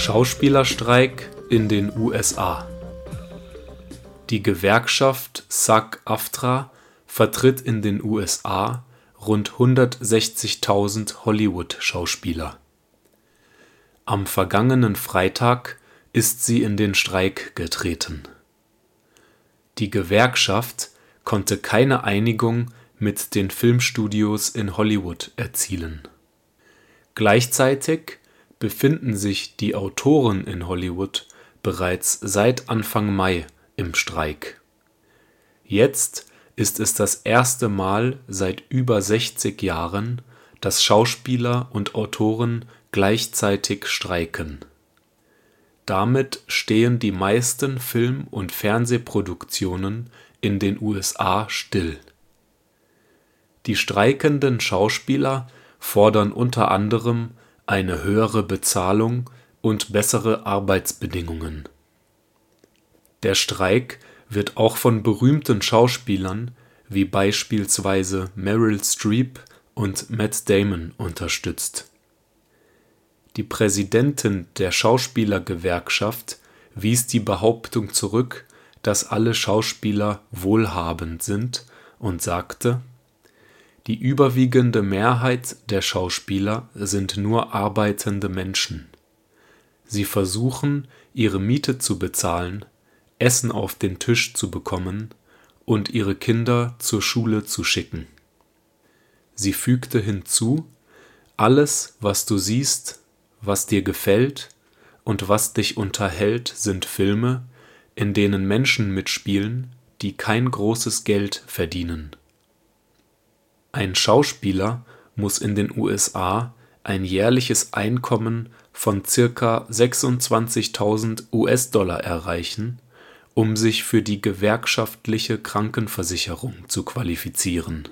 Schauspielerstreik in den USA Die Gewerkschaft SAG-AFTRA vertritt in den USA rund 160.000 Hollywood-Schauspieler. Am vergangenen Freitag ist sie in den Streik getreten. Die Gewerkschaft konnte keine Einigung mit den Filmstudios in Hollywood erzielen. Gleichzeitig befinden sich die Autoren in Hollywood bereits seit Anfang Mai im Streik. Jetzt ist es das erste Mal seit über 60 Jahren, dass Schauspieler und Autoren gleichzeitig streiken. Damit stehen die meisten Film- und Fernsehproduktionen in den USA still. Die streikenden Schauspieler fordern unter anderem eine höhere Bezahlung und bessere Arbeitsbedingungen. Der Streik wird auch von berühmten Schauspielern wie beispielsweise Meryl Streep und Matt Damon unterstützt. Die Präsidentin der Schauspielergewerkschaft wies die Behauptung zurück, dass alle Schauspieler wohlhabend sind und sagte die überwiegende Mehrheit der Schauspieler sind nur arbeitende Menschen. Sie versuchen, ihre Miete zu bezahlen, Essen auf den Tisch zu bekommen und ihre Kinder zur Schule zu schicken. Sie fügte hinzu, alles, was du siehst, was dir gefällt und was dich unterhält, sind Filme, in denen Menschen mitspielen, die kein großes Geld verdienen. Ein Schauspieler muss in den USA ein jährliches Einkommen von circa 26.000 US-Dollar erreichen, um sich für die gewerkschaftliche Krankenversicherung zu qualifizieren.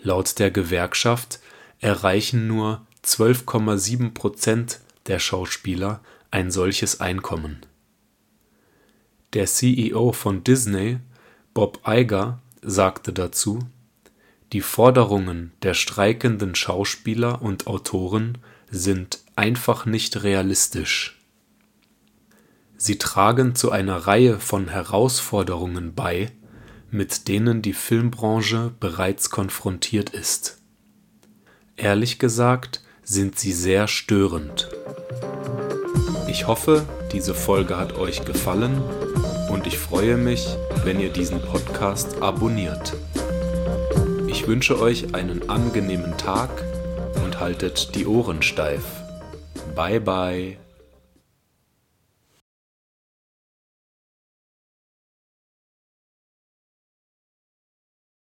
Laut der Gewerkschaft erreichen nur 12,7 Prozent der Schauspieler ein solches Einkommen. Der CEO von Disney, Bob Iger, sagte dazu die Forderungen der streikenden Schauspieler und Autoren sind einfach nicht realistisch. Sie tragen zu einer Reihe von Herausforderungen bei, mit denen die Filmbranche bereits konfrontiert ist. Ehrlich gesagt sind sie sehr störend. Ich hoffe, diese Folge hat euch gefallen und ich freue mich, wenn ihr diesen Podcast abonniert. Ich wünsche euch einen angenehmen Tag und haltet die Ohren steif. Bye bye.